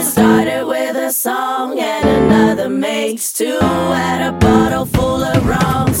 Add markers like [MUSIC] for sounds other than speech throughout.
It started with a song and another makes two. Had a bottle full of rum,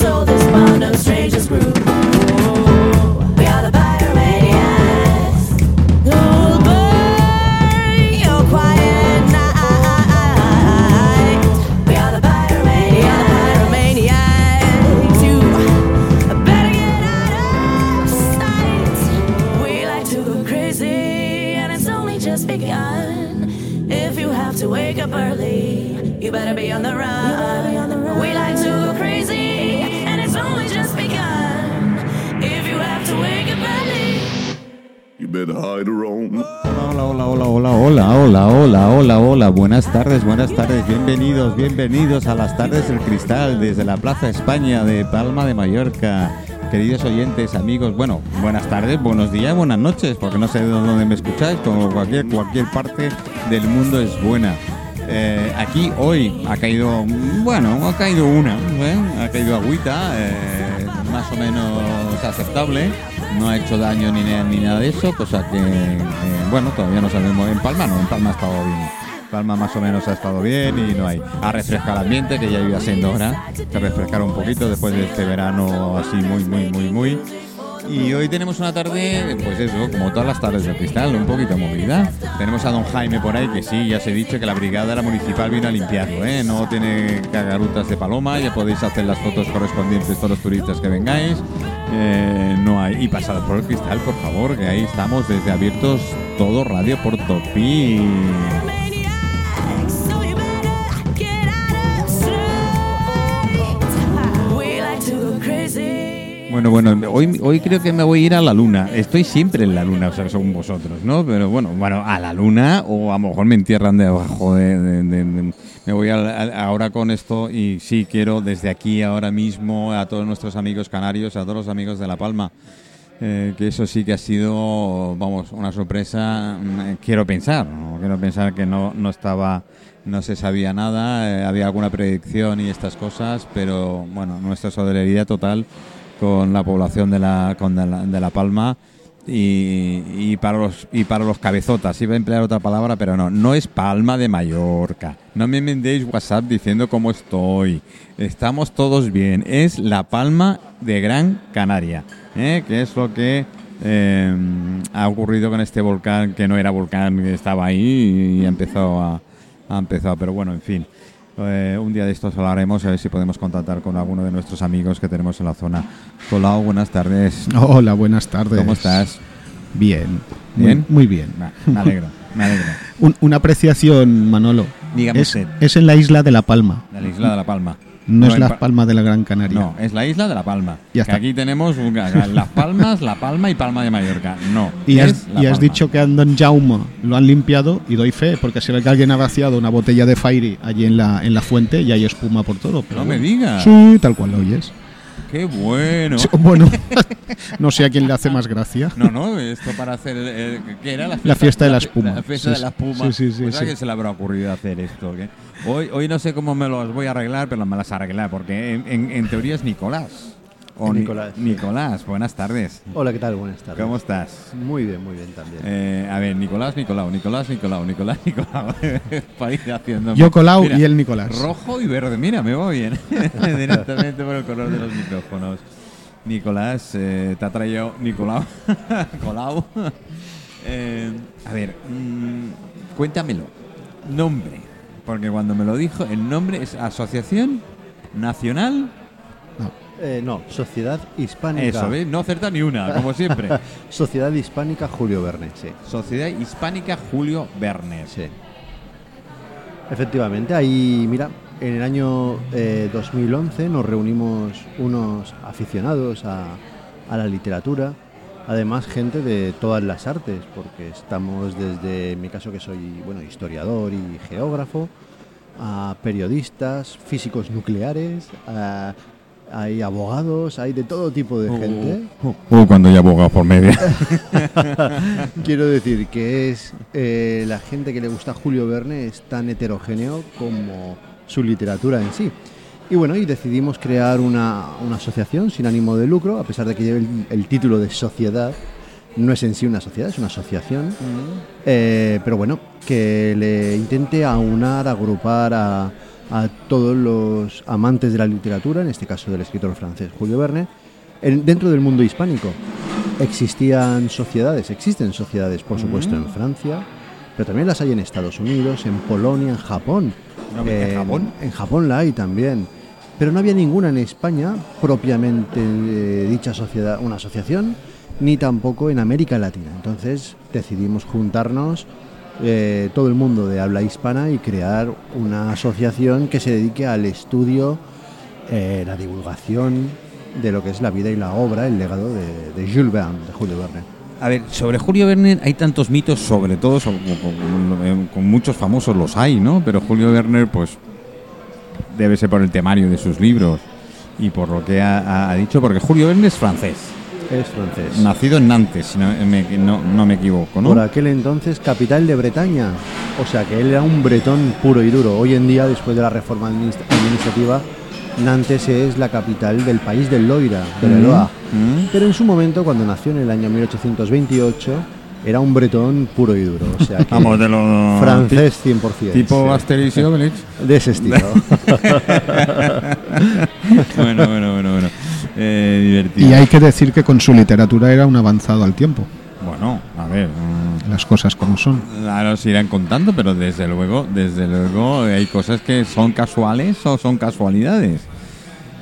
Hola, hola, hola, hola, hola, hola, hola, hola, hola. Buenas tardes, buenas tardes. Bienvenidos, bienvenidos a las tardes del cristal desde la Plaza España de Palma de Mallorca. Queridos oyentes, amigos, bueno, buenas tardes, buenos días, buenas noches, porque no sé de dónde me escucháis, como cualquier, cualquier parte del mundo es buena. Eh, aquí hoy ha caído, bueno, ha caído una, ¿eh? ha caído agüita, eh, más o menos aceptable, no ha hecho daño ni, ni nada de eso, cosa que, bueno, todavía no sabemos. En Palma no, en Palma ha estado bien. Palma más o menos ha estado bien y no hay. Ha refrescado el ambiente, que ya iba siendo hora de refrescar un poquito después de este verano así muy, muy, muy, muy. Y hoy tenemos una tarde, pues eso, como todas las tardes del cristal, un poquito movida. Tenemos a don Jaime por ahí, que sí, ya se he dicho que la brigada de la municipal vino a limpiarlo, ¿eh? No tiene cagarutas de paloma, ya podéis hacer las fotos correspondientes todos los turistas que vengáis. Eh, no hay. Y pasad por el cristal, por favor, que ahí estamos desde abiertos todo Radio Portopí. So Bueno, bueno, hoy, hoy creo que me voy a ir a la luna. Estoy siempre en la luna, o sea, según vosotros, ¿no? Pero bueno, bueno, a la luna o a lo mejor me entierran debajo de... me voy a, a- ahora con esto y sí quiero desde aquí ahora mismo a todos nuestros amigos canarios, a todos los amigos de La Palma, eh, que eso sí que ha sido, vamos, una sorpresa. mm, Quiero pensar, ¿no? quiero pensar que no, no estaba, no se sabía nada, eh, había alguna predicción y estas cosas, pero bueno, nuestra solidaridad total con la población de la, con de la, de La Palma. Y, para los y para los cabezotas iba a emplear otra palabra pero no no es Palma de Mallorca no me mandéis WhatsApp diciendo cómo estoy estamos todos bien es La Palma de Gran Canaria ¿eh? que es lo que eh, ha ocurrido con este volcán que no era volcán que estaba ahí y ha empezado a, ha empezado pero bueno en fin eh, un día de estos hablaremos a ver si podemos contactar con alguno de nuestros amigos que tenemos en la zona. Colau, buenas tardes. Hola, buenas tardes. ¿Cómo estás? Bien. ¿Bien? Muy, muy bien. Me alegro, me alegro. [LAUGHS] Un- una apreciación, Manolo. Dígame es, usted. es en la isla de La Palma. La isla de La Palma. No, es en la Pa- Palma de la Gran Canaria. No, es la isla de La Palma. Ya que está. aquí tenemos Las Palmas, La Palma y Palma de Mallorca. No. Y es has, La y has Palma. dicho que a Don Jaume lo han limpiado y doy fe, porque si ve que alguien ha vaciado una botella de Fairy allí en la, en la fuente y hay espuma por todo. pero No me digas. Sí, tal cual lo oyes. Qué bueno. Bueno, [LAUGHS] no sé a quién le hace más gracia. No, no, esto para hacer. el- el- ¿Qué era? La fiesta, La fiesta de la espuma. La fiesta Sí, de la espuma. sí, sí, sí, Pues a quién se le habrá ocurrido hacer esto. ¿qué? Hoy, hoy no sé cómo me los voy a arreglar, pero me las arreglar, porque en, en- en teoría es Nicolás. O Ni- Nicolás. Nicolás, buenas tardes. Hola, ¿qué tal? Buenas tardes. ¿Cómo estás? Muy bien, muy bien también. Eh, a ver, Nicolás, Nicolau, Nicolás, Nicolau, Nicolás, [LAUGHS] Nicolau. Para ir haciendo. Yo Colau Mira, y él Nicolás. Rojo y verde, mira, me va bien. [LAUGHS] Directamente por el color de los micrófonos. Nicolás, eh, te ha traído Nicolau. [LAUGHS] Colau. Eh, a ver, mm, cuéntamelo. Nombre. Porque cuando me lo dijo, el nombre es Asociación Nacional. Eh, no, Sociedad Hispánica. Eso, ¿ves? No acerta ni una, como siempre. [LAUGHS] Sociedad Hispánica Julio Verne, sí. Sociedad Hispánica Julio Bernes. Sí. Efectivamente, ahí, mira, en el año eh, 2011 nos reunimos unos aficionados a, a la literatura, además gente de todas las artes, porque estamos desde, en mi caso que soy, bueno, historiador y geógrafo, a periodistas, físicos nucleares, a- hay abogados, hay de todo tipo de gente. Uh, cuando ya aboga por media. [LAUGHS] Quiero decir que es eh, la gente que le gusta a Julio Verne es tan heterogéneo como su literatura en sí. Y bueno, y decidimos crear una, una asociación sin ánimo de lucro, a pesar de que lleve el, el título de sociedad, No es en sí una sociedad, es una asociación. Eh, pero bueno, que le intente aunar, agrupar a, a todos los amantes de la literatura, en este caso del escritor francés Julio Verne, en- dentro del mundo hispánico. Existían sociedades, existen sociedades, por supuesto, en Francia, pero también las hay en Estados Unidos, en Polonia, en Japón. No, ¿en Japón? En Japón la hay también. Pero no había ninguna en España propiamente eh, dicha sociedad, una asociación, ni tampoco en América Latina. Entonces decidimos juntarnos eh, todo el mundo de habla hispana y crear una asociación que se dedique al estudio, eh, la divulgación de lo que es la vida y la obra, el legado de, Jules Verne, de Julio Verne. A ver, sobre Julio Verne hay tantos mitos, sobre todo sobre- con, muchos famosos los hay, ¿no? Pero Julio Verne, pues, debe ser por el temario de sus libros y por lo que ha- ha dicho, porque Julio Verne es francés, Es francés. nacido en Nantes, si no me, no, no me equivoco, ¿no? Por aquel entonces capital de Bretaña. O sea que él era un bretón puro y duro. Hoy en día, después de la reforma administra- administrativa, Nantes es la capital del país del Loira, del Mm, Eloa. mm. Pero en su momento, cuando nació en el año 1828, era un bretón puro y duro. O sea que Vamos, de lo... francés 100%. Tipo sí. Asterix y Obelix. De ese estilo. [LAUGHS] bueno, bueno, bueno. Eh, divertido. Y hay que decir que con su literatura era un avanzado al tiempo. Bueno, a ver... mm, Las cosas como son. Ahora os irán contando, pero desde luego, desde luego hay cosas que son casuales o son casualidades.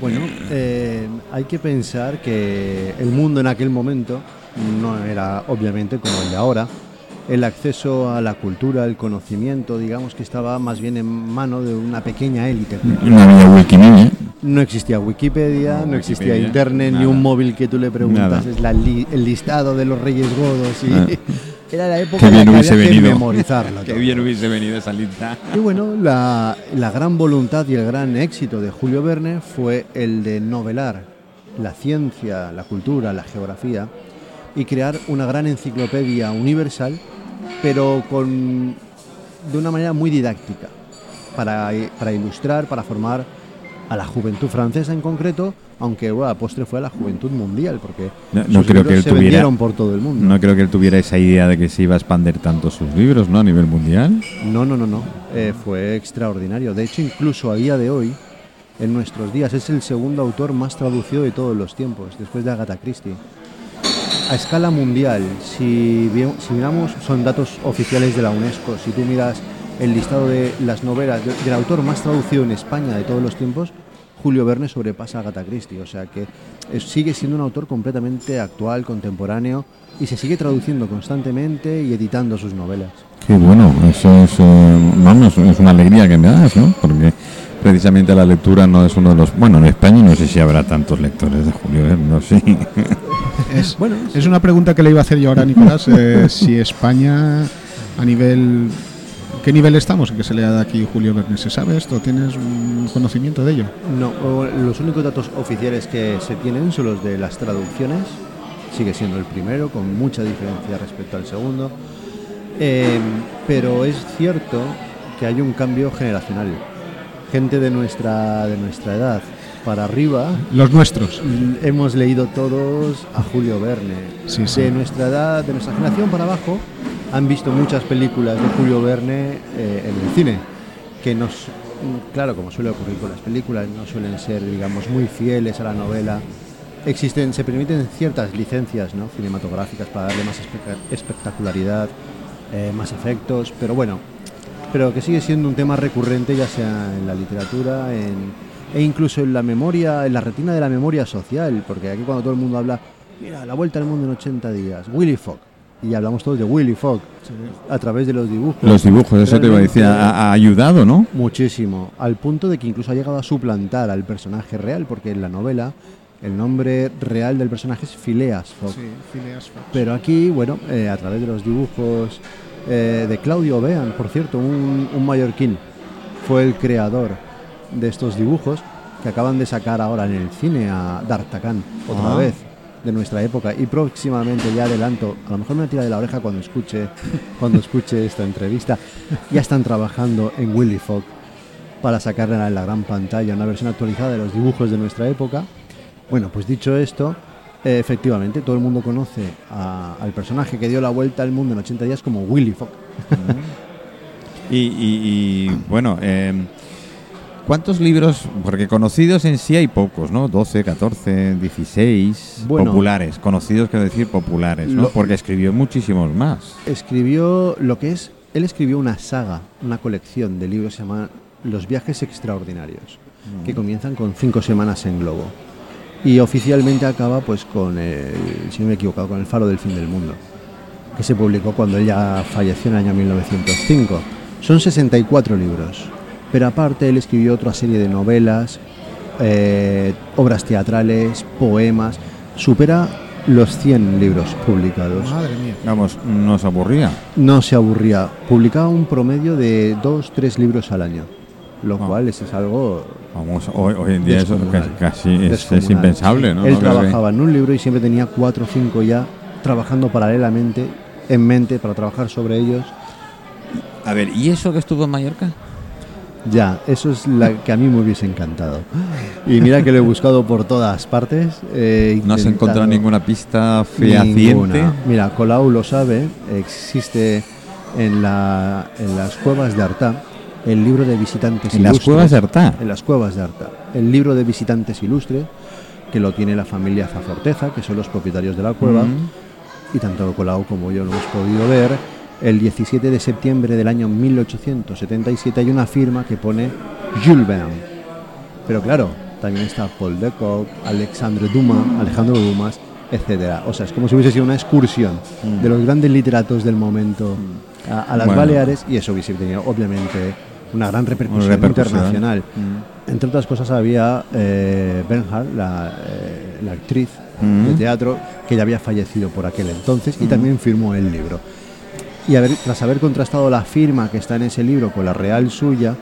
Bueno, eh, hay que pensar que el mundo en aquel momento no era obviamente como el de ahora. El acceso a la cultura, al conocimiento, digamos que estaba más bien en mano de una pequeña élite. No había Wikimedia. No existía Wikipedia, No, no, existía Wikipedia, internet, ni nada. un móvil que tú le preguntas, es la li- el listado de los Reyes Godos y Ah. [LAUGHS] era la época Qué en la bien que había que venido. memorizarlo. [LAUGHS] Qué bien hubiese venido esa lista. Y bueno, la, la gran voluntad y el gran éxito de Julio Verne fue el de novelar la ciencia, la cultura, la geografía y crear una gran enciclopedia universal, pero con, de una manera muy didáctica, para, para ilustrar, para formar a la juventud francesa en concreto, aunque bueno, a postre fue a la juventud mundial, porque No- sus creo que él se tuviera- vendieron por todo el mundo. No creo que él tuviera esa idea de que se iba a expandir tanto sus libros, ¿no? A nivel mundial. No, no, no, no. Eh, fue extraordinario. De hecho, incluso a día de hoy, en nuestros días, es el segundo autor más traducido de todos los tiempos, después de Agatha Christie. A escala mundial, si, si miramos, son datos oficiales de la UNESCO, si tú miras el listado de las novelas de- del autor más traducido en España de todos los tiempos, Julio Verne sobrepasa a Agatha Christie. O sea que es- sigue siendo un autor completamente actual, contemporáneo, y se sigue traduciendo constantemente y editando sus novelas. Qué bueno, eso es, eh, vamos, es una alegría que me das, ¿no? Porque precisamente la lectura no es uno de los... Bueno, en España no sé si habrá tantos lectores de Julio Verne, no sé. [LAUGHS] Es, Bueno, es una pregunta que le iba a hacer yo ahora a [LAUGHS] Nicolás. eh, si España, a nivel. ¿Qué nivel estamos en que se le da aquí Julio Verne? ¿Se sabe esto? ¿Tienes un conocimiento de ello? No, los únicos datos oficiales que se tienen son los de las traducciones. Sigue siendo el primero, con mucha diferencia respecto al segundo. Eh, pero es cierto que hay un cambio generacional. Gente de nuestra, de nuestra edad para arriba Los nuestros. mm, hemos leído todos a Julio Verne. Sí, sí. De nuestra edad, de nuestra generación para abajo, han visto muchas películas de Julio Verne eh, en el cine, que nos, mm, claro, como suele ocurrir con las películas, no suelen ser, digamos, muy fieles a la novela. Existen, se permiten ciertas licencias ¿no? cinematográficas para darle más espe- espectacularidad, eh, más efectos, pero bueno, pero que sigue siendo un tema recurrente ya sea en la literatura en- e incluso en la memoria, en la retina de la memoria social, porque aquí cuando todo el mundo habla, mira, la vuelta al mundo en 80 días, Willy Fogg, y hablamos todos de Willy Fogg a través de los dibujos. Los dibujos, eso te iba a decir, ha ayudado, ¿no? Muchísimo, al punto de que incluso ha llegado a suplantar al personaje real, porque en la novela el nombre real del personaje es Phileas Fogg. Pero aquí, bueno, eh, a través de los dibujos eh, de Claudio Bean, por cierto, un, un mallorquín, fue el creador de estos dibujos que acaban de sacar ahora en el cine a D'Artagnan, otra Ah. vez, de nuestra época. Y próximamente, ya adelanto, a lo mejor me tira de la oreja cuando escuche, [LAUGHS] cuando escuche esta entrevista, ya están trabajando en Willy Fogg para sacarla en la gran pantalla, una versión actualizada de los dibujos de nuestra época. Bueno, pues dicho esto, Eh, efectivamente, todo el mundo conoce a- al personaje que dio la vuelta al mundo en 80 días como Willy Fogg. [LAUGHS] Y, y- y, bueno, eh, ¿cuántos libros? Porque conocidos en sí hay pocos, ¿no? 12, 14, 16 Bueno. populares. Conocidos quiero decir populares, ¿no? Lo- Porque escribió muchísimos más. Escribió lo que es, él escribió una saga, una colección de libros que se llama Los viajes extraordinarios, que comienzan con cinco semanas en globo. Y oficialmente acaba pues con el, si no me he equivocado, con El faro del fin del mundo, que se publicó cuando él ya falleció en el año 1905. Son 64 libros, pero aparte él escribió otra serie de novelas, eh, obras teatrales, poemas, supera los 100 libros publicados. Madre mía. Vamos, nos aburría. No se aburría, publicaba un promedio de 2-3 libros al año, lo Ah. cual es, es algo Vamos, hoy, hoy en día eso casi es, impensable, ¿no? Él No trabajaba en un libro y siempre tenía 4 o 5 ya trabajando paralelamente en mente para trabajar sobre ellos. A ver, ¿y eso que estuvo en Mallorca? Ya, eso es la que a mí me hubiese encantado. Y mira que lo he buscado por todas partes. he ¿No has encontrado ninguna pista fehaciente? Ninguna. Mira, Colau lo sabe, existe en, la, en las cuevas de Artá el libro de visitantes En las ilustres. cuevas de Artá. En las cuevas de Arta. El libro de visitantes ilustres, que lo tiene la familia Zaforteza, que son los propietarios de la cueva, Mm. y tanto Colau como yo lo hemos podido ver. El 17 de septiembre del año 1877 hay una firma que pone Jules Verne. Pero claro, también está Paul de Kock, Alexandre Dumas, Alejandro Dumas, etcétera. O sea, es como si hubiese sido una excursión de los grandes literatos del momento a, a las Bueno. Baleares y eso hubiese tenido obviamente una gran repercusión, Una repercusión. internacional. Mm. Entre otras cosas había eh, Bernhardt, la, eh, la actriz Mm. de teatro, que ya había fallecido por aquel entonces y también firmó el libro. Y haber, tras haber contrastado la firma que está en ese libro con la real suya,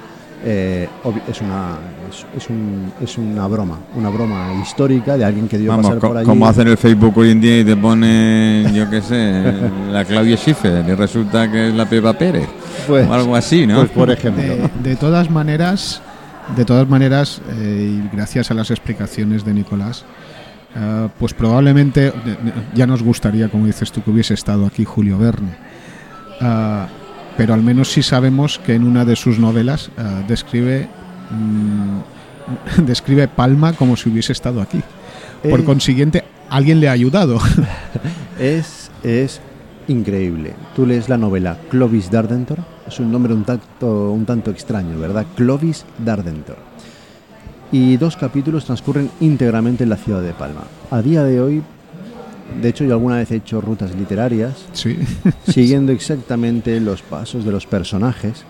eh, es, una, es, es un- es una broma, una broma histórica de alguien que dio Vamos, pasar por allí. como hacen el Facebook hoy en día y te pone, yo qué sé, [LAUGHS] la Claudia Schiffer y resulta que es la Pepa Pérez. Pues- o algo así, ¿no? Pues por ejemplo. De, de todas maneras, de todas maneras, eh, y gracias a las explicaciones de Nicolás, eh, pues probablemente ya nos gustaría, como dices tú, que hubiese estado aquí Julio Verne. Ah, pero al menos sí sabemos que en una de sus novelas ah, describe mm, [LAUGHS] describe Palma como si hubiese estado aquí. Por Eh, consiguiente, alguien le ha ayudado. [LAUGHS] Es, es increíble. Tú lees la novela Clovis Dardentor, es un nombre un tanto, un tanto extraño, ¿verdad? Clovis Dardentor. Y dos capítulos transcurren íntegramente en la ciudad de Palma. A día de hoy, de hecho yo alguna vez he hecho rutas literarias sí. [LAUGHS] siguiendo exactamente los pasos de los personajes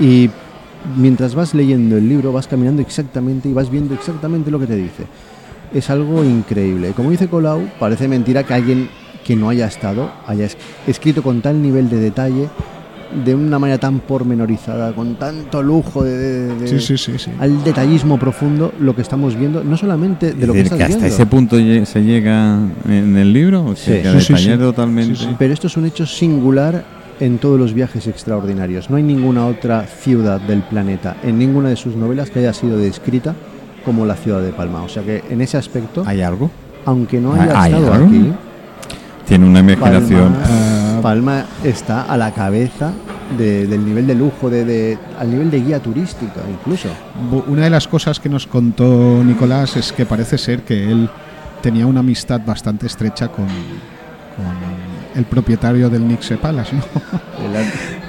y mientras vas leyendo el libro vas caminando exactamente y vas viendo exactamente lo que te dice. Es algo increíble. Como dice Colau, parece mentira que alguien que no haya estado haya es- escrito con tal nivel de detalle, de una manera tan pormenorizada, con tanto lujo de, de- de- Sí, sí, sí, sí. al detallismo profundo lo que estamos viendo, no solamente de lo que Es decir, estás que hasta viendo. ese punto se llega en el libro, o sea, Sí. que totalmente. Sí, sí. Pero esto es un hecho singular en todos los viajes extraordinarios. No hay ninguna otra ciudad del planeta en ninguna de sus novelas que haya sido descrita como la ciudad de Palma. O sea que en ese aspecto, ¿Hay algo? aunque no ¿Hay- haya hay estado algo? aquí, Tiene una imaginación. Palma, Ah. Palma está a la cabeza de- del nivel de lujo, de, de- al nivel de guía turística incluso. Una de las cosas que nos contó Nicolás es que parece ser que él tenía una amistad bastante estrecha con, con el propietario del Nixe Palace, ¿no?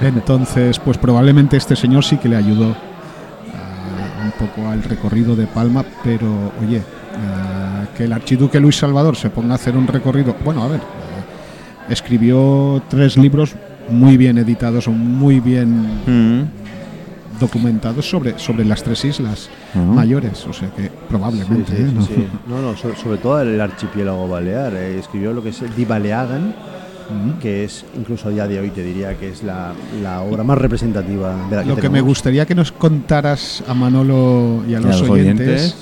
[LAUGHS] Entonces, pues probablemente este señor sí que le ayudó ah, un poco al recorrido de Palma, pero oye, ah, que el archiduque Luis Salvador se ponga a hacer un recorrido, bueno, a ver, escribió tres libros muy bien editados o muy bien Mm. documentados sobre, sobre las tres islas Ah. mayores, o sea que probablemente. Sí, sí, ¿eh? ¿no? sí. No, no, so- sobre todo el archipiélago balear. eh, escribió lo que es Di Baleagan, que es incluso a día de hoy te diría que es la, la obra más representativa de la que Lo que me gustaría que nos contaras a Manolo y a Y los, a los oyentes.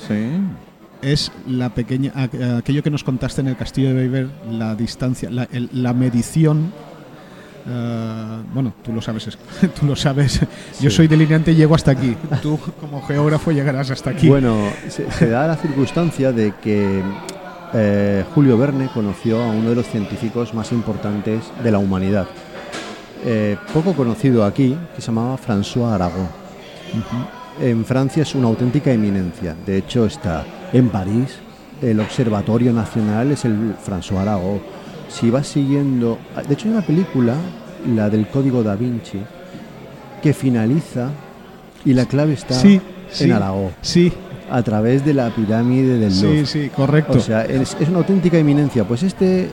Es la pequeña aqu- aquello que nos contaste en el castillo de Beiber, la distancia, la, el- la medición. eh, bueno, tú lo sabes, es- [LAUGHS] tú lo sabes. Yo soy delineante y llego hasta aquí. Tú como geógrafo llegarás hasta aquí. Bueno, se, se da la circunstancia de que eh, Julio Verne conoció a uno de los científicos más importantes de la humanidad. Eh, poco conocido aquí, que se llamaba François Arago. En Francia es una auténtica eminencia. De hecho, está en París. El Observatorio Nacional es el François Arago. Si vas siguiendo. De hecho, hay una película, la del Código da Vinci, que finaliza y la clave está Sí, en sí. Arago, Sí, a través de la pirámide del sí, Louvre. sí, correcto. O sea, es, es una auténtica eminencia. Pues este,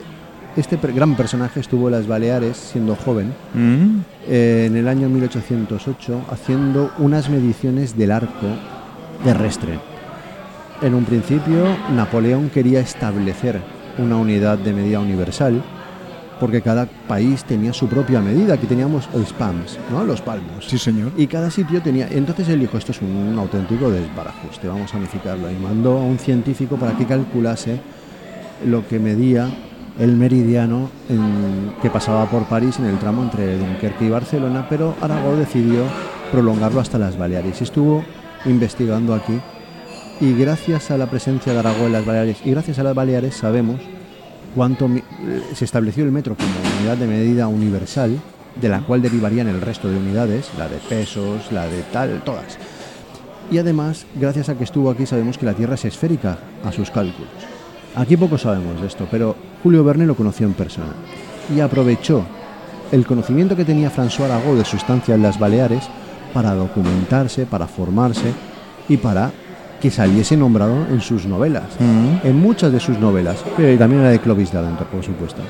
este gran personaje estuvo en las Baleares siendo joven Mm. eh, en el año 1808 haciendo unas mediciones del arco terrestre. En un principio, Napoleón quería establecer una unidad de medida universal porque cada país tenía su propia medida. Aquí teníamos los PAMS, ¿no? los palmos. sí, señor. Y cada sitio tenía. Entonces él dijo: Esto es un, auténtico desbarajuste, vamos a unificarlo. Y mandó a un científico para que calculase lo que medía el meridiano en- que pasaba por París en el tramo entre Dunkerque y Barcelona, pero Aragó decidió prolongarlo hasta las Baleares. Y estuvo investigando aquí. Y gracias a la presencia de Aragó en las Baleares y gracias a las Baleares sabemos cuánto se estableció el metro como unidad de medida universal, de la cual derivarían el resto de unidades, la de pesos, la de tal, todas. Y además, gracias a que estuvo aquí, sabemos que la Tierra es esférica a sus cálculos. Aquí poco sabemos de esto, pero Julio Verne lo conoció en persona y aprovechó el conocimiento que tenía François Arago de su estancia en las Baleares para documentarse, para formarse y para que saliese nombrado en sus novelas, Mm. en muchas de sus novelas, pero también en la de Clovis Davenport, por supuesto.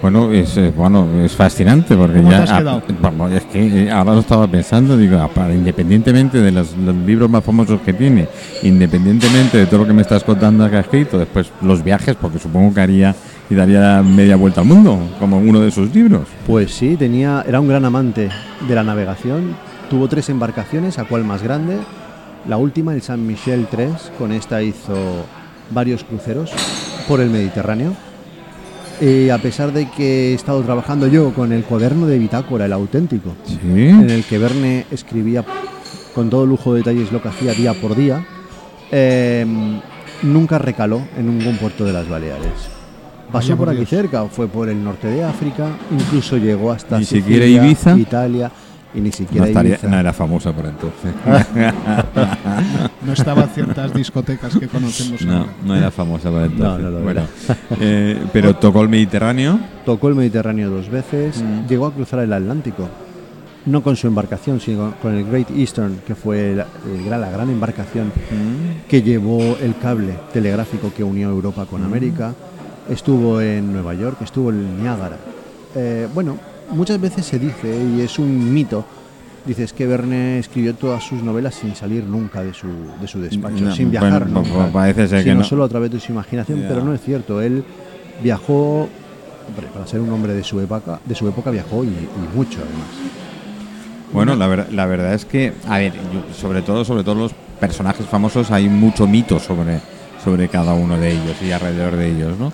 Bueno, es, bueno, es fascinante porque ¿Cómo ya te has quedado? es que eh, ahora lo estaba pensando, digo, para- independientemente de los, los libros más famosos que tiene, independientemente de todo lo que me estás contando que ha escrito, después los viajes, porque supongo que haría y daría media vuelta al mundo, como uno de sus libros. Pues sí, tenía, era un gran amante de la navegación. Tuvo tres embarcaciones, a cual más grande. La última, el San Michel 3, con esta hizo varios cruceros por el Mediterráneo. Y a pesar de que he estado trabajando yo con el cuaderno de bitácora, el auténtico, Sí. en el que Verne escribía con todo lujo de detalles lo que hacía día por día, eh, nunca recaló en ningún puerto de las Baleares. Pasó Vaya por por aquí cerca, fue por el norte de África, incluso llegó hasta Ni Sicilia, siquiera Ibiza. Italia y ni No, siquiera estaría, Ibiza. no era famosa por entonces. [LAUGHS] No estaba en ciertas discotecas que conocemos No, ahora. no era famosa por entonces. No, no lo Bueno, eh, pero tocó el Mediterráneo. Tocó el Mediterráneo dos veces, Mm. llegó a cruzar el Atlántico, no con su embarcación, sino con el Great Eastern, que fue la, el gran- la gran embarcación que llevó el cable telegráfico que unió Europa con América. Estuvo en Nueva York, estuvo en Niágara. Eh, bueno, muchas veces se dice, y es un mito, dices que Verne escribió todas sus novelas sin salir nunca de su, de su despacho, No, sin viajar bueno, nunca, pues parece ser que sino no. solo a través de su imaginación, pero no es cierto. Él viajó, hombre, para ser un hombre de su época, de su época viajó y, y mucho además. Bueno, la, ver- la verdad es que, a ver, yo- sobre todo, sobre todo los personajes famosos, hay mucho mito sobre, sobre cada uno de ellos y alrededor de ellos, ¿no?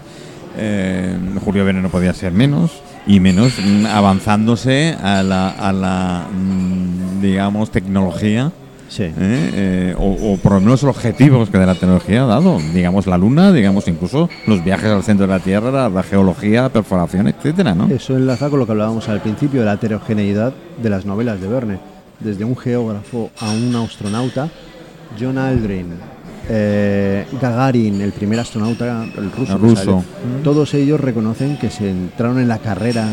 Eh, Julio Verne no podía ser menos, y menos mm, avanzándose a la, a la mm, digamos, tecnología, Sí. ¿eh? Eh, o, o por lo menos los objetivos que de la tecnología ha dado, digamos, la Luna, digamos, incluso los viajes al centro de la Tierra, la, la geología, la perforación, etcétera, ¿no? Eso enlaza con lo que hablábamos al principio de la heterogeneidad de las novelas de Verne. Desde un geógrafo a un astronauta, John Aldrin, eh, Gagarin, el primer astronauta, el ruso, El que ruso. sale, todos ellos reconocen que se entraron en la carrera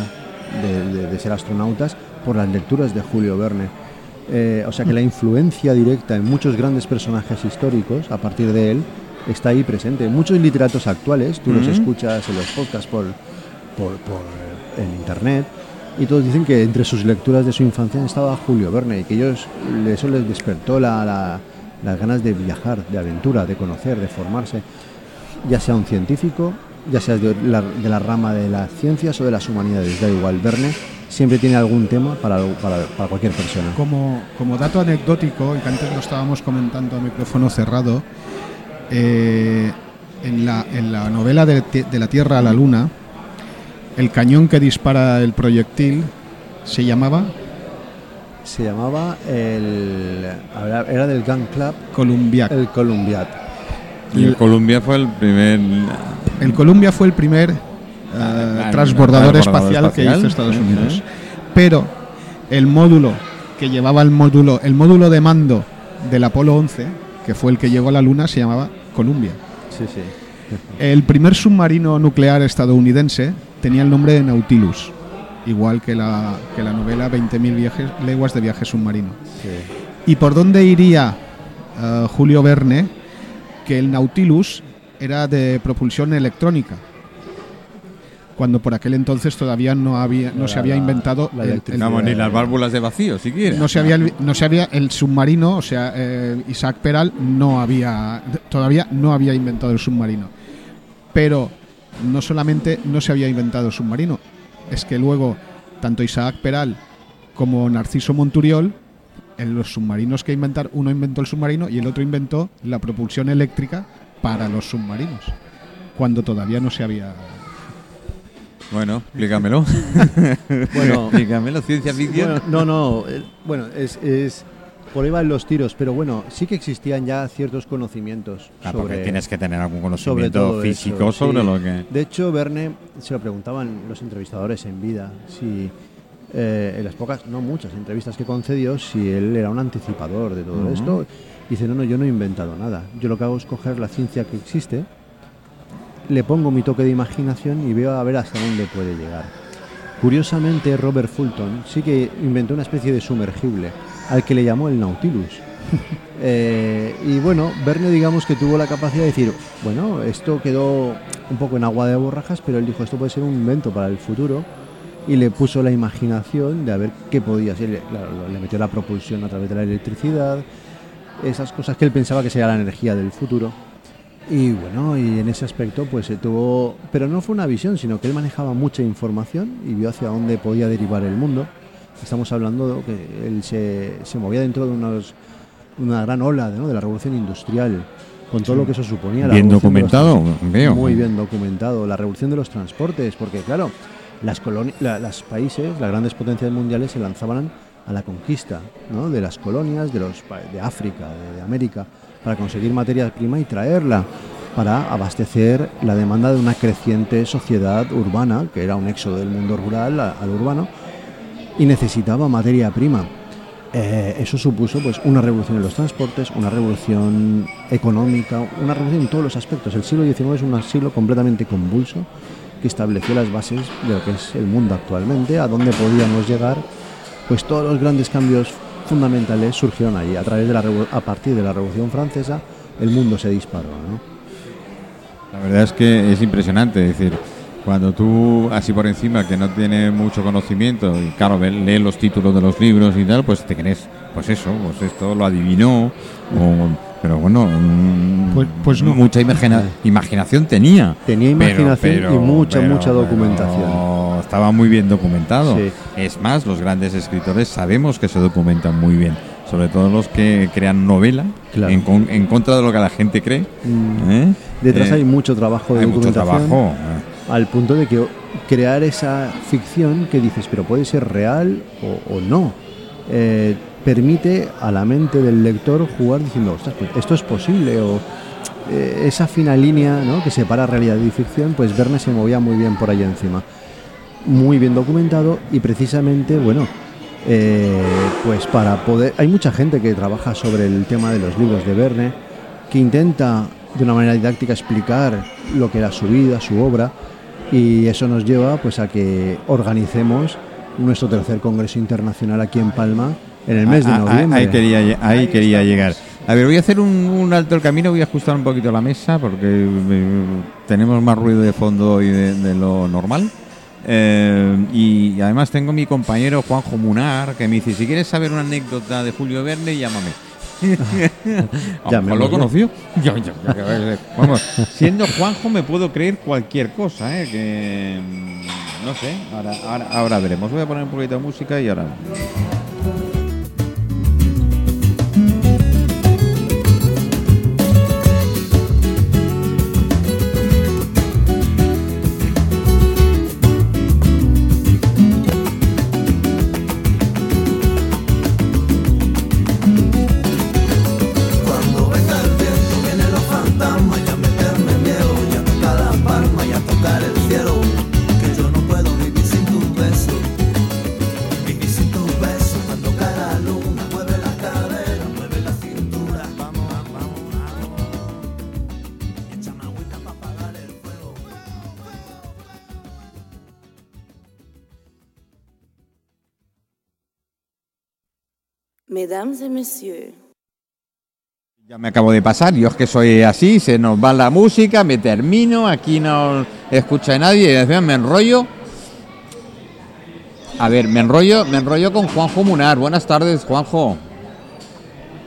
de, de- de ser astronautas por las lecturas de Julio Verne. Eh, o sea que la influencia directa en muchos grandes personajes históricos a partir de él está ahí presente. Muchos literatos actuales, tú los Ujú. escuchas en los podcasts por, por, por, en internet y todos dicen que entre sus lecturas de su infancia estaba Julio Verne y que ellos eso les despertó la- la- las ganas de viajar, de aventura, de conocer, de formarse, ya sea un científico, ya sea de la, rama de las ciencias o de las humanidades, da igual. Verne siempre tiene algún tema para, para, cualquier persona. Como, como dato anecdótico, y que antes lo estábamos comentando a micrófono cerrado, eh, en, la, en la novela de la Tierra a la Luna, el cañón que dispara el proyectil se llamaba Se llamaba el. Era del Gun Club, Columbiac. el Columbiad. Y el Columbia fue el primer. El Columbia fue el primer eh, ah, transbordador transbordador espacial, que hizo Estados sí, Unidos. Pero el módulo que llevaba el módulo, el módulo de mando del Apolo 11, que fue el que llegó a la Luna, se llamaba Columbia. Sí, sí. El primer submarino nuclear estadounidense tenía el nombre de Nautilus, igual que la, que la novela 20.000 viajes, leguas de viaje submarino. sí. ¿Y por dónde iría eh, Julio Verne? Que el Nautilus era de propulsión electrónica. Cuando por aquel entonces todavía no había no se había la- inventado la el- ni las válvulas de vacío, siquiera. no se había no se había el submarino, o sea, eh, Isaac Peral no había todavía no había inventado el submarino. Pero no solamente no se había inventado el submarino, es que luego tanto Isaac Peral como Narciso Monturiol en los submarinos que inventaron, uno inventó el submarino y el otro inventó la propulsión eléctrica para los submarinos, cuando todavía no se había Bueno, explícamelo. [LAUGHS] Bueno, [LAUGHS] explícamelo, ciencia ficción. Bueno, no, no. eh, Bueno, es, es- por ahí van los tiros, pero bueno, sí que existían ya ciertos conocimientos Ah, porque sobre. tienes que tener algún conocimiento físico eso, sobre sí. lo que. De hecho, Verne se lo preguntaban los entrevistadores en vida, si eh, en las pocas, no muchas entrevistas que concedió, si él era un anticipador de todo esto. Dice, no, no, yo no he inventado nada. Yo lo que hago es coger la ciencia que existe, le pongo mi toque de imaginación y veo a ver hasta dónde puede llegar. Curiosamente, Robert Fulton sí que inventó una especie de sumergible, al que le llamó el Nautilus. [LAUGHS] Eh, y bueno, Verne digamos que tuvo la capacidad de decir, bueno, esto quedó un poco en agua de borrajas, pero él dijo, esto puede ser un invento para el futuro. Y le puso la imaginación de a ver qué podía ser. Le, claro, le metió la propulsión a través de la electricidad, esas cosas que él pensaba que sería la energía del futuro. Y bueno, y en ese aspecto pues se tuvo, pero no fue una visión, sino que él manejaba mucha información y vio hacia dónde podía derivar el mundo. Estamos hablando de que él se, se movía dentro de unos, una gran ola ¿no? de la revolución industrial, con todo lo que eso suponía. la Bien documentado, veo. Muy bien documentado. La revolución de los transportes, porque claro, las la- las países, las grandes potencias mundiales se lanzaban a la conquista ¿no? de las colonias de, los, de África, de, de América, para conseguir materia prima y traerla para abastecer la demanda de una creciente sociedad urbana, que era un éxodo del mundo rural al urbano, y necesitaba materia prima. Eh, eso supuso pues una revolución en los transportes, una revolución económica, una revolución en todos los aspectos. El siglo XIX es un siglo completamente convulso que estableció las bases de lo que es el mundo actualmente, a dónde podíamos llegar. Pues todos los grandes cambios fundamentales surgieron allí. A través de la a partir de la Revolución Francesa, el mundo se disparó. La verdad es que es impresionante, es decir, cuando tú, así por encima, que no tiene mucho conocimiento, y claro, lee los títulos de los libros y tal, pues te crees, pues eso, pues esto lo adivinó, o- pero bueno, mm, Pues- pues no. mucha imagina- imaginación tenía. Tenía imaginación y mucha, mucha documentación. estaba muy bien documentado. Sí. Es más, los grandes escritores sabemos que se documentan muy bien, sobre todo los que crean novela Claro. en, con- en contra de lo que la gente cree. Mm. ¿eh? Detrás Eh, hay mucho trabajo de hay mucho documentación. trabajo. eh. Al punto de que crear esa ficción que dices, pero puede ser real o, no, eh, permite a la mente del lector jugar diciendo, "Ostras, pues esto es posible, o eh, esa fina línea ¿no? que separa realidad y ficción, pues Verne se movía muy bien por ahí encima. Muy bien documentado y precisamente, bueno, eh, pues para poder... Hay mucha gente que trabaja sobre el tema de los libros de Verne, que intenta de una manera didáctica explicar lo que era su vida, su obra, y eso nos lleva pues a que organicemos nuestro tercer congreso internacional aquí en Palma en el mes de Ah, ah, noviembre. Ahí quería, lle- ahí quería llegar. A ver, voy a hacer un, un alto el camino, voy a ajustar un poquito la mesa porque eh, tenemos más ruido de fondo hoy de, de lo normal. Eh, y además tengo mi compañero Juanjo Munar que me dice, si quieres saber una anécdota de Julio Verne, llámame. [LAUGHS] A lo conoció. Yo- yo- yo- vamos, siendo Juanjo me puedo creer cualquier cosa, ¿eh? que mm, no sé, ahora, ahora, ahora veremos. Voy a poner un poquito de música y ahora... Mesdames et messieurs, Ya me acabo de pasar, yo es que soy así, se nos va la música, me termino, aquí no escucha nadie, y después me enrollo. A ver, me enrollo, me enrollo con Juanjo Munar. Buenas tardes, Juanjo.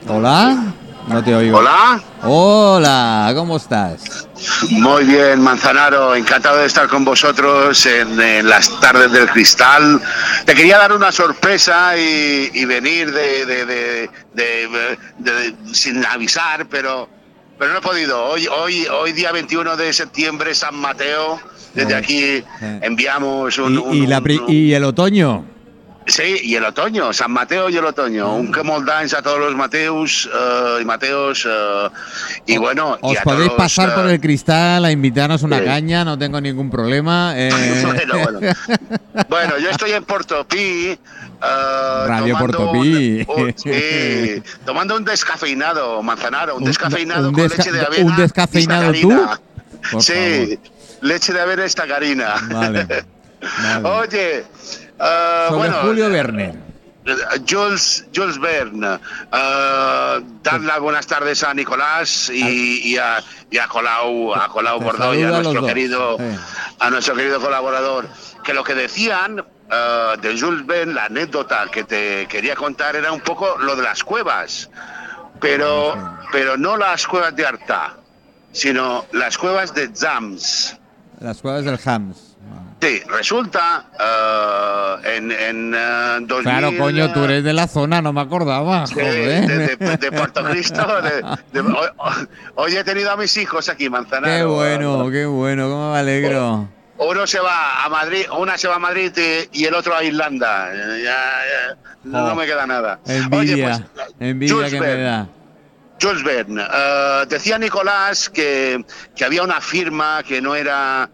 Hola, no te oigo. Hola, Hola, ¿cómo estás? Muy bien, Manzanaro, encantado de estar con vosotros en, en las tardes del cristal. Te quería dar una sorpresa y, y venir de, de- de- de- de- sin avisar, pero, pero no he podido. Hoy, hoy, hoy día 21 de septiembre, San Mateo, desde Oh, aquí eh. enviamos un... Y, un- y la un- pri- y el otoño. Sí, y el otoño, San Mateo y el otoño. Un que moldáis a todos los Mateus eh, y Mateos. eh, y bueno, y Os a podéis todos, pasar eh, por el cristal a invitarnos una sí. caña, no tengo ningún problema. eh, [LAUGHS] bueno, bueno. Bueno, yo estoy en Portopí. eh, Radio Portopí. Un, un- sí, tomando un descafeinado, manzanaro, un, Un- descafeinado un con desca- leche de un avena. y descafeinado. Por Sí, leche de avena. Vale. [LAUGHS] vale. Oye, eh, Sobre bueno, Julio Werner. eh, Jules, Jules Verne, eh, dar las buenas tardes a Nicolás y, y a, y a Colau, a Colau Bordoy, a nuestro querido, Sí. a nuestro querido colaborador, que lo que decían eh, de Jules Verne, la anécdota que te quería contar era un poco lo de las cuevas, pero, pero no las cuevas de Arta, sino las cuevas de Zams. Las cuevas del Hams. Sí, resulta eh, en, en eh, 2000, Claro, coño, tú eres de la zona, no me acordaba. Sí, joder. de, de- de Puerto Cristo. de- [LAUGHS] hoy, hoy he tenido a mis hijos aquí, Manzanaro. Qué bueno, qué bueno, cómo me alegro. Uno se va a Madrid, una se va a Madrid y, y el otro a Irlanda. Ya- ya, no, no me queda nada. Envidia, Oye, pues, envidia Jules que me da. Jules Verne. eh, decía Nicolás que, que había una firma que no era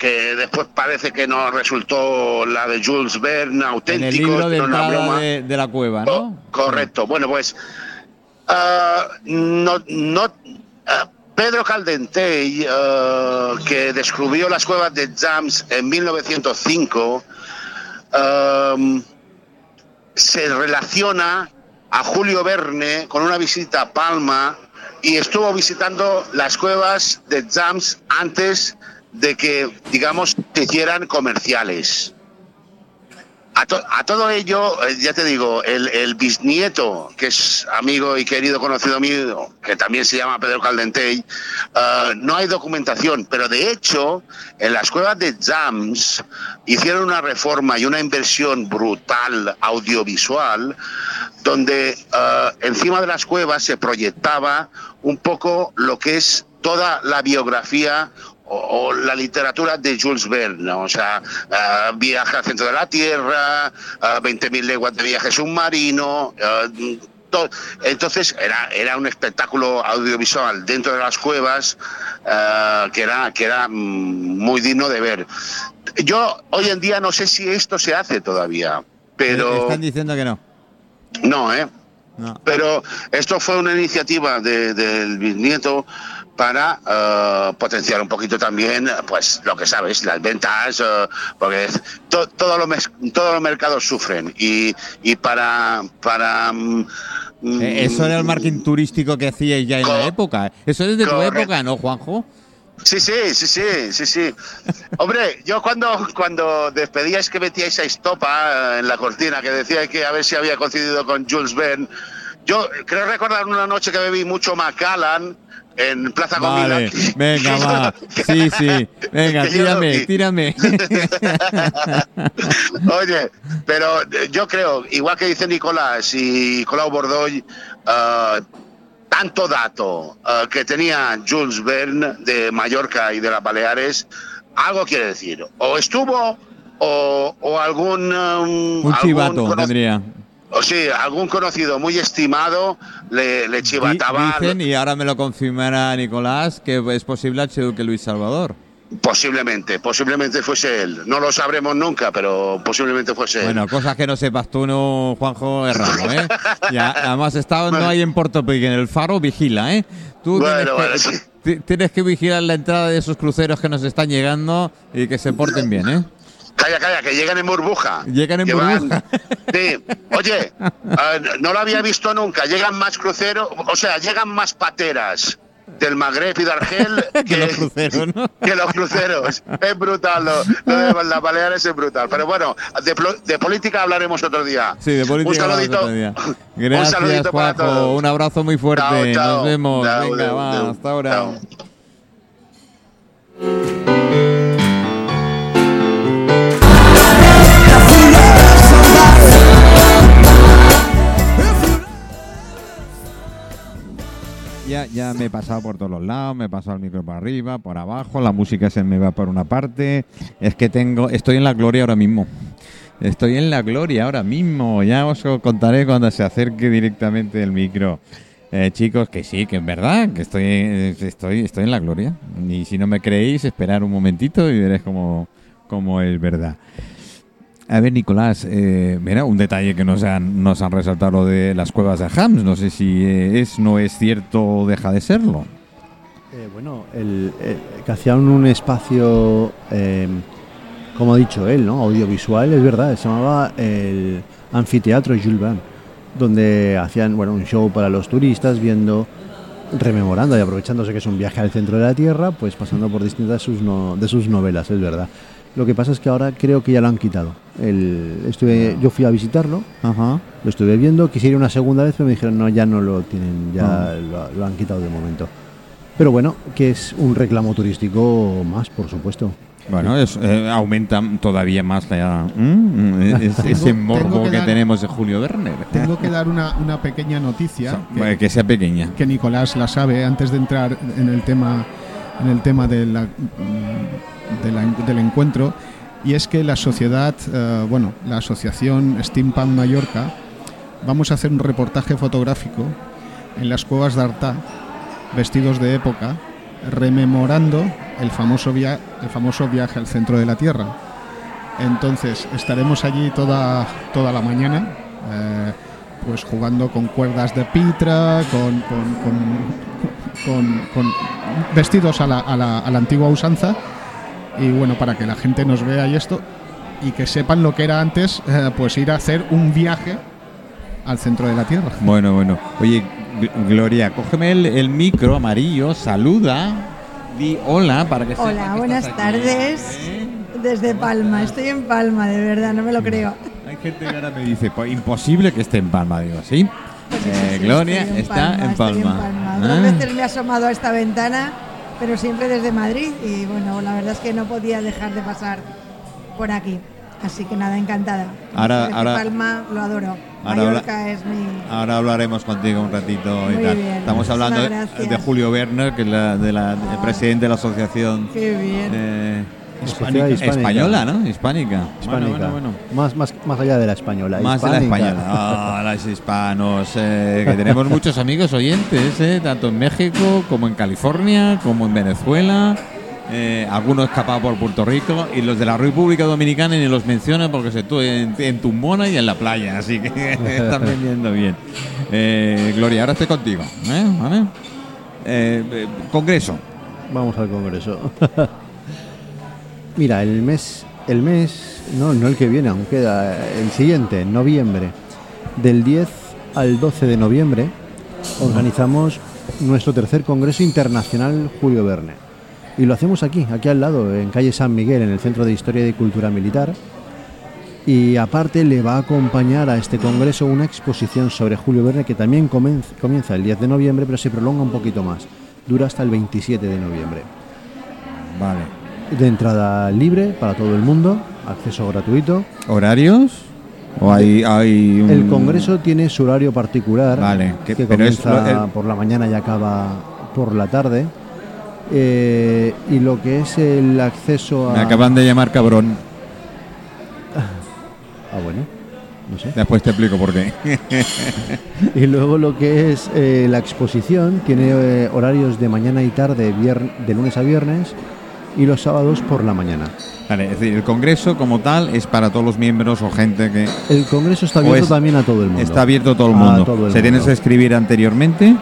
que después parece que no resultó la de Jules Verne En auténtico, el libro de una broma. de, de la cueva, ¿no? correcto. Bueno, pues ah, no, no, ah, Pedro Caldentey, ah, que descubrió las cuevas de Jams en 1905, am, se relaciona a Julio Verne con una visita a Palma y estuvo visitando las cuevas de Jams antes de que, digamos, se hicieran comerciales. A, to- a todo ello, eh, ya te digo, el, el bisnieto, que es amigo y querido conocido mío, que también se llama Pedro Caldentey, eh, no hay documentación, pero de hecho, en las cuevas de Jams hicieron una reforma y una inversión brutal audiovisual, donde eh, encima de las cuevas se proyectaba un poco lo que es toda la biografía o, o la literatura de Jules Verne, o sea, eh, viaje al centro de la Tierra, eh, 20.000 leguas de viaje submarino. to- entonces era, era un espectáculo audiovisual dentro de las cuevas que era, que era mm, muy digno de ver. Yo hoy en día no sé si esto se hace todavía, pero Están diciendo que no. no, ¿eh? no. Pero esto fue una iniciativa de- del bisnieto para eh, potenciar un poquito también, pues lo que sabes, las ventas, eh, porque to- todos los mes- todos los mercados sufren y, y para para mm, Eh, Eso era el marketing turístico que hacíais ya en la época. Eso es de tu época, ¿no, Juanjo? Sí, sí, sí, sí, sí, sí. Hombre, yo cuando, cuando despedíais que metíais a Estopa en la cortina, que decía que a ver si había coincidido con Jules Verne, yo creo recordar una noche que bebí mucho Macallan en Plaza Vale, Comila. venga, va. [LAUGHS] Sí, sí. Venga, tírame, tírame. [LAUGHS] Oye, pero eh, yo creo, igual que dice Nicolás y Colau Bordoy, eh, tanto dato eh, que tenía Jules Verne de Mallorca y de las Baleares, algo quiere decir. O estuvo o, o algún... um, Un chivato tendría. O sí, algún conocido muy estimado le, le chivataba... Dicen, y ahora me lo confirmará Nicolás, que es posible que Luis Salvador. Posiblemente, posiblemente fuese él. No lo sabremos nunca, pero posiblemente fuese él. Bueno, cosas que no sepas tú, no, Juanjo, es raro, ¿eh? Ya, además, estando [LAUGHS] ahí en Puerto Pique, en el faro, vigila, ¿eh? Tú Bueno, tienes, bueno, que, sí. ti- tienes que vigilar la entrada de esos cruceros que nos están llegando y que se porten bien, ¿eh? Calla, calla, que llegan en burbuja. Llegan en Que burbuja. [LAUGHS] Sí. Oye, no lo había visto nunca. Llegan más cruceros, o sea, llegan más pateras del Magreb y de Argel [LAUGHS] Que los cruceros, ¿no? [LAUGHS] que los cruceros. Es brutal, lo, lo de las Baleares es brutal. Pero bueno, de, de política hablaremos otro día. Sí, de política Un saludito, otro día. un saludito para todos. Un abrazo muy fuerte. Chao, chao. Nos vemos. Chao, Venga, va, hasta ahora. Ya, ya me he pasado por todos los lados, me he pasado el micro por arriba, por abajo, la música se me va por una parte. Es que tengo, estoy en la gloria ahora mismo. Estoy en la gloria ahora mismo. Ya os contaré cuando se acerque directamente el micro. Eh, chicos, que sí, que es verdad, que estoy, eh, estoy, estoy en la gloria. Y si no me creéis, esperar un momentito y veréis cómo, cómo es verdad. A ver, Nicolás, eh, mira, un detalle que nos han, nos han resaltado lo de las cuevas de Hams. No sé si eh, es, no es cierto o deja de serlo. Eh, bueno, el, el- que hacían un espacio, eh, como ha dicho él, ¿no? audiovisual, es verdad, se llamaba el Anfiteatro Jules Verne, donde hacían bueno, un show para los turistas, viendo, rememorando y aprovechándose que es un viaje al centro de la Tierra, pues pasando por distintas sus, no- de sus novelas, es verdad. Lo que pasa es que ahora creo que ya lo han quitado. El, estuve, yo fui a visitarlo, Ajá. lo estuve viendo, quisiera ir una segunda vez, pero me dijeron, no, ya no lo tienen, ya lo, lo han quitado de momento. Pero bueno, que es un reclamo turístico más, por supuesto. Bueno, es, eh, aumenta todavía más la, ¿Mm? Es- ese morbo que, que dar- tenemos de Julio Werner. Tengo que dar una, una pequeña noticia que, que sea pequeña. que Nicolás la sabe antes de entrar en el tema en el tema de la- de la- del encuentro y es que la sociedad eh, bueno la asociación Steampunk Mallorca vamos a hacer un reportaje fotográfico en las cuevas de Artá vestidos de época rememorando el famoso via- el famoso viaje al centro de la Tierra entonces estaremos allí toda, toda la mañana, eh, pues jugando con cuerdas de pitra, con, con- con- [LAUGHS] con- vestidos a la, a la- a la antigua usanza. Y bueno, para que la gente nos vea y esto, y que sepan lo que era antes, eh, pues ir a hacer un viaje al centro de la Tierra. Bueno, bueno. Oye, Gl- Gloria, cógeme el, el micro amarillo, saluda, di hola para que Hola, que buenas estás tardes. ¿eh? Desde Palma, estoy en Palma, de verdad, no me lo creo. Hay gente que ahora me dice, pues imposible que esté en Palma. Digo, sí. Pues sí, Eh, sí, sí, Gloria estoy está en estoy Palma. Dos Ah. veces me he asomado a esta ventana, pero siempre desde Madrid y bueno, la verdad es que no podía dejar de pasar por aquí. Así que nada, encantada. Ahora- ahora- Palma lo adoro. ahora- Mallorca es mi... Ahora hablaremos contigo un ratito y tal. bien, Estamos hablando de Julio Werner, que es la, de la- el Ah. presidente de la asociación Qué bien. eh, Hispánica. española, ¿no? Hispánica. Hispánica. Bueno, bueno, bueno. Más, más, más allá de la española. Más de la española. Ah, [LAUGHS] los hispanos. eh, que tenemos muchos amigos oyentes, eh, tanto en México como en California, como en Venezuela. eh, algunos escapados por Puerto Rico y los de la República Dominicana ni los mencionan porque se estuvo en, en Tumbona y en la playa, así que [LAUGHS] están vendiendo bien. Eh, Gloria, ahora estoy contigo. ¿eh? ¿Vale? Eh, eh, congreso. Vamos al Congreso. [LAUGHS] Mira, el mes, el mes, no, no el que viene, aún queda el siguiente, en noviembre, del 10 al 12 de noviembre, organizamos nuestro tercer Congreso Internacional Julio Verne. Y lo hacemos aquí, aquí al lado, en calle San Miguel, en el Centro de Historia y Cultura Militar. Y aparte le va a acompañar a este congreso una exposición sobre Julio Verne que también comienza el 10 de noviembre, pero se prolonga un poquito más. Dura hasta el 27 de noviembre. Vale. De entrada libre para todo el mundo, acceso gratuito. ¿Horarios? ¿O hay, hay un- El congreso tiene su horario particular, Vale, que- que, es comienza el- por la mañana y acaba por la tarde. Eh, y lo que es el acceso a... Me acaban de llamar cabrón. [LAUGHS] Ah, bueno, no sé. Después te explico por qué. [LAUGHS] Y luego lo que es eh, la exposición tiene eh, horarios de mañana y tarde, vier- de lunes a viernes, y los sábados por la mañana. Vale, es decir, el congreso como tal es para todos los miembros o gente que El congreso está abierto es- también a todo el mundo. está abierto a todo el mundo. todo el Se tienes mundo. que escribir anteriormente.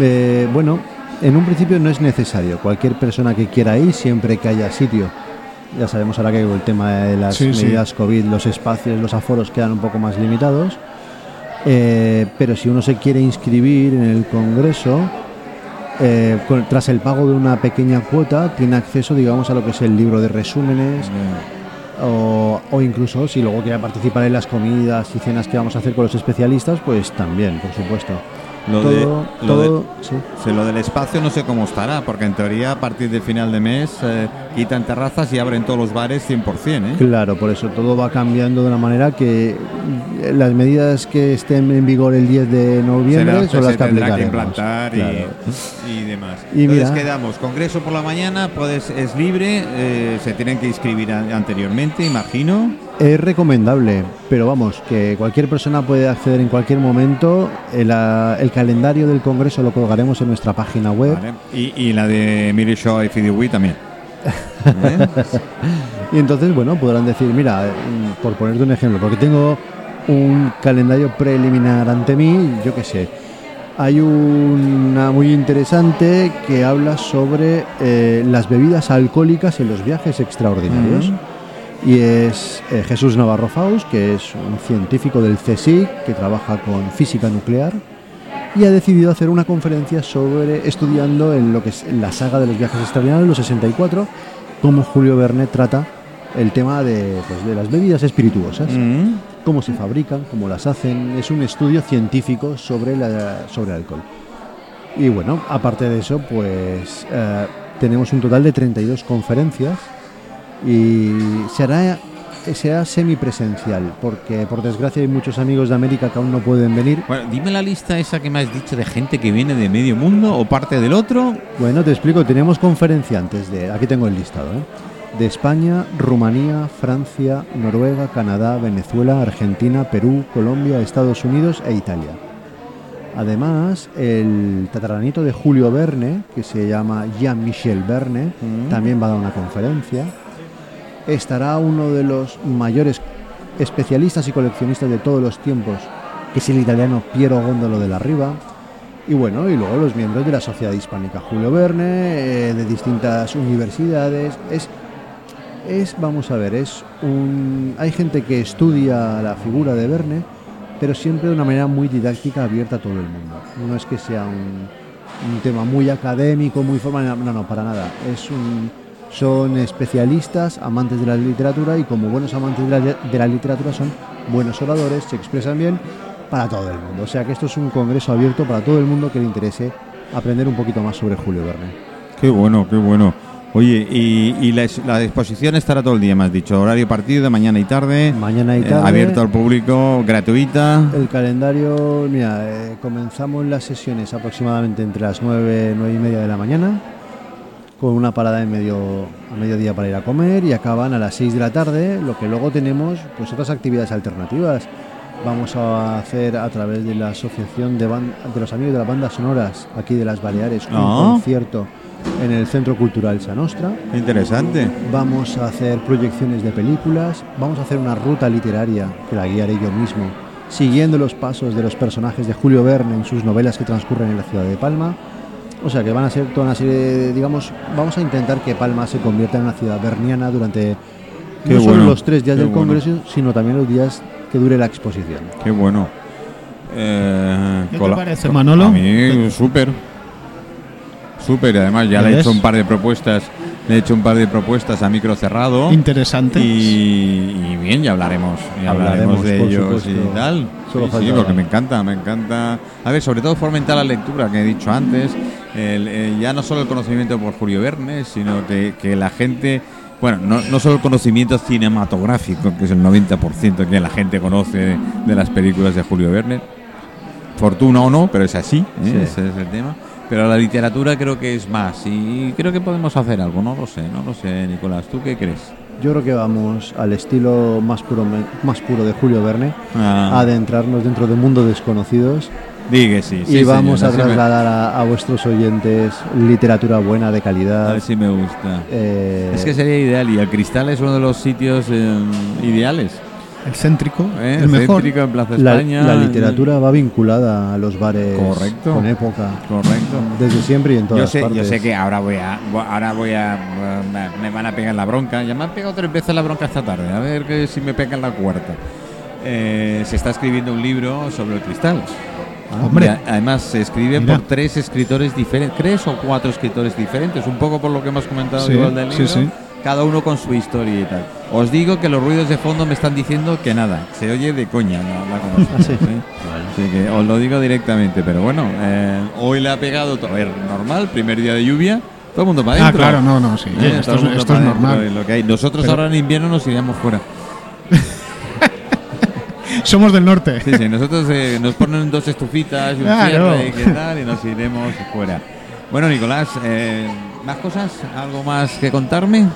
Eh, bueno, en un principio no es necesario. Cualquier persona que quiera ir, siempre que haya sitio Ya sabemos ahora que el tema de las Sí, sí. medidas COVID, los espacios, los aforos quedan un poco más limitados. Eh, pero si uno se quiere inscribir en el Congreso, eh, con- tras el pago de una pequeña cuota, tiene acceso, digamos, a lo que es el libro de resúmenes, o, o incluso si luego quiere participar en las comidas y cenas que vamos a hacer con los especialistas, pues también, por supuesto. Lo todo, de- lo todo- de- sí. Sí, lo del espacio no sé cómo estará, porque en teoría a partir del final de mes eh, quitan terrazas y abren todos los bares 100%, ¿eh? Claro, por eso todo va cambiando de una manera que las medidas que estén en vigor el 10 de noviembre son las se que tendrá que aplicaremos. implantar y- demás. Y Entonces mira- quedamos, congreso por la mañana, puedes, es libre, eh, se tienen que inscribir a- anteriormente, imagino. Es recomendable, pero vamos, que cualquier persona puede acceder en cualquier momento. El, ah, el calendario del Congreso lo colgaremos en nuestra página web. Vale. Y, y la de Miri Show y Fidiwi también. [LAUGHS] ¿Eh? Y entonces, bueno, podrán decir, mira, mm, por ponerte un ejemplo, porque tengo un calendario preliminar ante mí, yo qué sé. Hay una muy interesante que habla sobre eh, las bebidas alcohólicas en los viajes extraordinarios. Y es eh, Jesús Navarro Faust, que es un científico del CSIC que trabaja con física nuclear y ha decidido hacer una conferencia sobre estudiando en lo que es la saga de los viajes extraordinarios, los 64, cómo Julio Verne trata el tema de, pues, de las bebidas espirituosas, Mm. cómo se fabrican, cómo las hacen. Es un estudio científico sobre, la, sobre el alcohol. Y bueno, aparte de eso, pues eh, tenemos un total de 32 conferencias y será, será semipresencial, porque por desgracia hay muchos amigos de América que aún no pueden venir. Bueno, dime la lista esa que me has dicho de gente que viene de medio mundo o parte del otro. Bueno, te explico, tenemos conferenciantes de, aquí tengo el listado, ¿eh? de España, Rumanía, Francia, Noruega, Canadá, Venezuela, Argentina, Perú, Colombia, Estados Unidos e Italia. Además, el tataranito de Julio Verne, que se llama Jean-Michel Verne, también va a dar una conferencia. Estará uno de los mayores especialistas y coleccionistas de todos los tiempos, que es el italiano Piero Góndolo de la Riva. Y bueno, y luego los miembros de la Sociedad Hispánica Julio Verne, eh, de distintas universidades. Es, es, vamos a ver, es un. Hay gente que estudia la figura de Verne, pero siempre de una manera muy didáctica, abierta a todo el mundo. No es que sea un, un tema muy académico, muy formal, no, no, para nada. Es un, son especialistas, amantes de la literatura y como buenos amantes de la, de la literatura son buenos oradores, se expresan bien para todo el mundo. O sea que esto es un congreso abierto para todo el mundo que le interese aprender un poquito más sobre Julio Verne. Qué bueno, qué bueno. Oye, y, y la, la exposición estará todo el día, me has dicho. Horario partido de mañana y tarde. Mañana y eh, tarde. abierto al público, gratuita. El calendario, mira, eh, comenzamos las sesiones aproximadamente entre las 9, 9 y media de la mañana, con una parada en medio, a mediodía para ir a comer y acaban a las 6 de la tarde, lo que luego tenemos pues otras actividades alternativas. Vamos a hacer a través de la Asociación de, los Amigos de las Bandas Sonoras aquí de las Baleares un Ah. concierto en el Centro Cultural Sanostra. Interesante. Vamos a hacer proyecciones de películas, vamos a hacer una ruta literaria que la guiaré yo mismo, siguiendo los pasos de los personajes de Julio Verne en sus novelas que transcurren en la ciudad de Palma. O sea que van a ser toda una serie, de, digamos, vamos a intentar que Palma se convierta en una ciudad berniana durante Qué no solo los tres días del bueno. Congreso, sino también los días que dure la exposición. Qué bueno. Eh, ¿Qué te parece, Manolo? A mí, súper. Súper, además ya ¿Ya le he hecho un par de propuestas. Le he hecho un par de propuestas a micro cerrado. Interesante. Y, y bien, ya hablaremos, ya hablaremos, Hablaremos, de ellos supuesto. y tal. Solo Sí, sí, porque me encanta, me encanta. A ver, sobre todo fomentar la lectura que he dicho antes. El, eh, ya no solo el conocimiento por Julio Verne, sino que, que la gente. Bueno, no, no solo el conocimiento cinematográfico, que es el 90% que la gente conoce de, de las películas de Julio Verne. Fortuna o no, pero es así, ¿eh? Sí. ese es el tema. Pero la literatura creo que es más y creo que podemos hacer algo, no lo sé, no lo sé, Nicolás, ¿tú qué crees? Yo creo que vamos al estilo más puro, más puro de Julio Verne, Ah. a adentrarnos dentro de mundos desconocidos Di que sí, sí, y vamos señor, a me- trasladar a, a vuestros oyentes literatura buena, de A calidad. ver si me gusta. eh, Es que sería ideal y el cristal es uno de los sitios eh, ideales. El céntrico, ¿eh? el mejor. En Plaza La, España. la literatura va vinculada a los bares Correcto. con época. Correcto. Desde siempre y en todas Yo sé, partes. yo sé que ahora voy a, ahora voy a, me- van a pegar la bronca. Ya me han pegado tres veces la bronca esta tarde. A ver que si me pegan la cuarta. Eh, se está escribiendo un libro sobre el cristal. Hombre. Y a- además se escribe Mira. por tres escritores diferentes, tres o cuatro escritores diferentes, un poco por lo que hemos comentado Sí, igual del sí, libro. sí. Cada uno con su historia y tal. Os digo que los ruidos de fondo me están diciendo que nada, se oye de coña, no la conozco. Ah, sí. ¿sí? Así que os lo digo directamente, pero bueno, eh, hoy le ha pegado todo. A ver, normal, primer día de lluvia, todo el mundo para Ah, adentro. claro, no, no, sí. Eh, esto es, esto es normal. lo que hay. Nosotros Pero- ahora en invierno nos iríamos fuera. [LAUGHS] Somos del norte. Sí, sí, nosotros eh, nos ponen dos estufitas y un Claro. cierre y qué tal, y nos iremos fuera. Bueno, Nicolás, eh, ¿más cosas? ¿Algo más que contarme?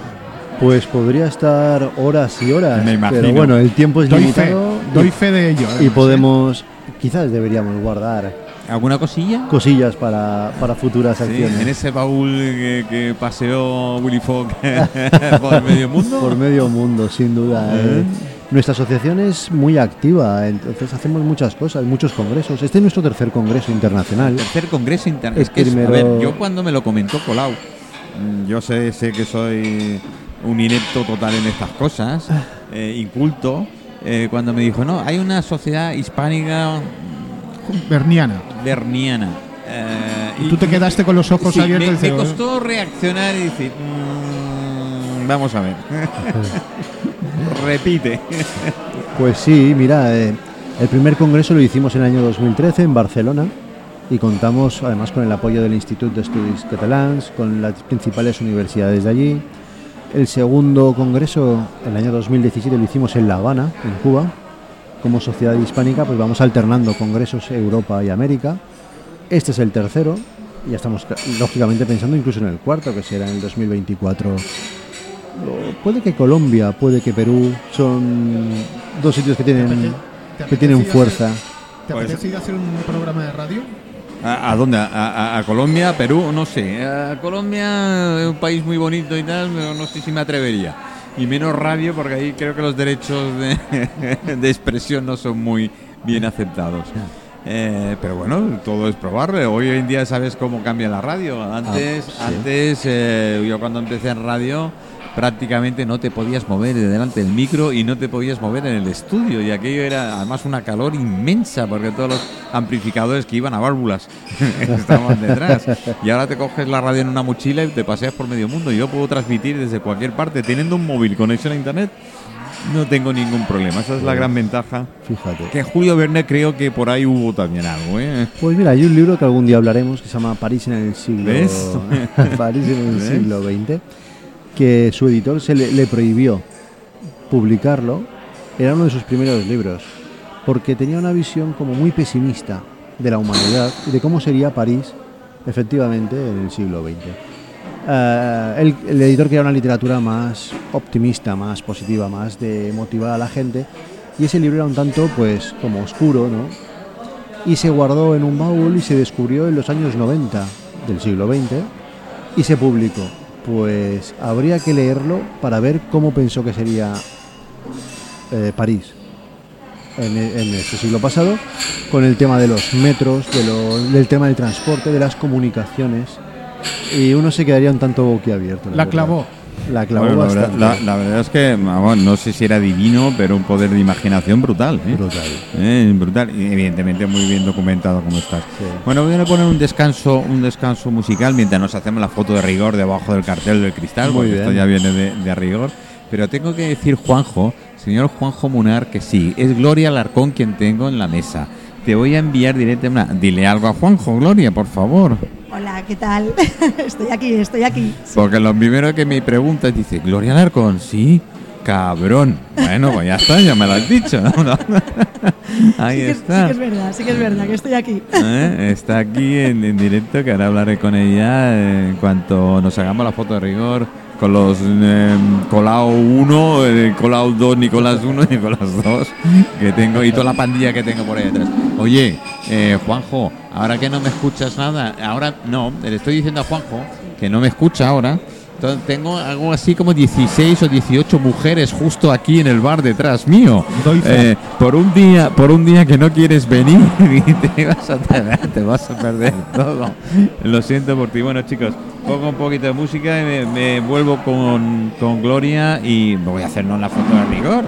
Pues podría estar horas y horas. Me imagino. Pero bueno, el tiempo es Doy fe, limitado. doy fe de ello. y ¿eh? podemos. Quizás deberíamos guardar ¿Alguna cosilla? cosillas para, para futuras Sí, acciones. en ese baúl que, que paseó Willy Fogg [LAUGHS] por [LAUGHS] medio mundo. Por medio mundo, sin duda. ¿Eh? eh. Nuestra asociación es muy activa, entonces hacemos muchas cosas, muchos congresos. Este es nuestro tercer congreso internacional. Tercer congreso interno. El Es que, es- a ver, yo cuando me lo comentó Colau, mm, yo sé, sé que soy un inepto total en estas cosas, eh, inculto, eh, cuando me dijo, no, hay una sociedad hispánica Berniana. berniana. eh, Y tú te quedaste con los ojos sí, abiertos me, me costó reaccionar y decir, "Mm, vamos a ver. [LAUGHS] Repite. Pues sí, mira, eh, el primer congreso lo hicimos en el año 2013 en Barcelona y contamos además con el apoyo del Institut d'Estudis Catalans, con las principales universidades de allí. El segundo congreso, el año 2017, lo hicimos en La Habana, en Cuba. Como sociedad hispánica, pues vamos alternando congresos Europa y América. Este es el tercero. y Ya estamos lógicamente pensando incluso en el cuarto, que será en el 2024. O Puede que Colombia, puede que Perú, son dos sitios que tienen, que tienen fuerza. ¿Te apetece ir a hacer un programa de radio? ¿A, a dónde? ¿A, a- a Colombia? ¿Perú? No sé. A Colombia es un país muy bonito y tal, pero no sé si me atrevería. Y menos radio, porque ahí creo que los derechos de, [LAUGHS] de expresión no son muy bien aceptados. Eh, pero bueno, todo es probable. Hoy en día sabes cómo cambia la radio. Antes, sí. antes eh, yo cuando empecé en radio prácticamente no te podías mover de delante del micro y no te podías mover en el estudio y aquello era además una calor inmensa porque todos los amplificadores que iban a válvulas [LAUGHS] estaban detrás y ahora te coges la radio en una mochila y te paseas por medio mundo yo puedo transmitir desde cualquier parte teniendo un móvil conexión a internet no tengo ningún problema esa es la gran ventaja Fíjate. que Julio Verne creo que por ahí hubo también algo ¿eh? Pues mira, hay un libro que algún día hablaremos que se llama París en el siglo ¿Ves? [LAUGHS] París en el ¿Ves? siglo XX, que su editor se le, prohibió publicarlo. Era uno de sus primeros libros, porque tenía una visión como muy pesimista de la humanidad y de cómo sería París efectivamente en el siglo XX. Eh, el, el editor quería una literatura más optimista, más positiva, más de motivar a la gente. Y ese libro era un tanto, pues, como oscuro, ¿no? y se guardó en un baúl y se descubrió en los años 90 del siglo XX y se publicó. Pues habría que leerlo para ver cómo pensó que sería eh, París en, e- en este siglo pasado, con el tema de los metros, de lo- del tema del transporte, de las comunicaciones. Y uno se quedaría un tanto boquiabierto. La clavó. La clavó Bueno, la, bastante. la- la verdad es que vamos, no sé si era divino pero un poder de imaginación brutal ¿eh? Brutal. Eh, brutal y evidentemente muy bien documentado como estás. Sí. Bueno, voy a poner un descanso, un descanso musical mientras nos hacemos la foto de rigor debajo del cartel del cristal, Muy porque esto ya viene de, de rigor. Pero tengo que decir, Juanjo, señor Juanjo Munar, que sí, es Gloria Alarcón quien tengo en la mesa. Te voy a enviar directamente. Dile algo a Juanjo, Gloria, por favor. Hola, ¿qué tal? [LAUGHS] estoy aquí, estoy aquí. Sí. Porque lo primero que me preguntas dice, Gloria Alarcón, sí, cabrón. Bueno, pues ya está, ya me lo has dicho. ¿no? [LAUGHS] Ahí sí, que, sí está. que es verdad, sí que es verdad que estoy aquí. ¿Eh? Está aquí en, en directo, que ahora hablaré con ella eh, en cuanto nos hagamos la foto de rigor con los eh, Colau 1, eh, Colau 2, Nicolás 1 y [LAUGHS] Nicolás 2 que tengo y toda la pandilla que tengo por ahí detrás. Oye, eh, Juanjo, ahora que no me escuchas nada, ahora no, le estoy diciendo a Juanjo que no me escucha ahora Entonces, tengo algo así como 16 o 18 mujeres justo aquí en el bar detrás mío. Eh, por un día, por un día que no quieres venir [LAUGHS] y te vas a te vas a perder [LAUGHS] todo. Lo siento por ti. Bueno, chicos, pongo un poquito de música y me, me vuelvo con, con Gloria y me voy a hacernos la foto de rigor.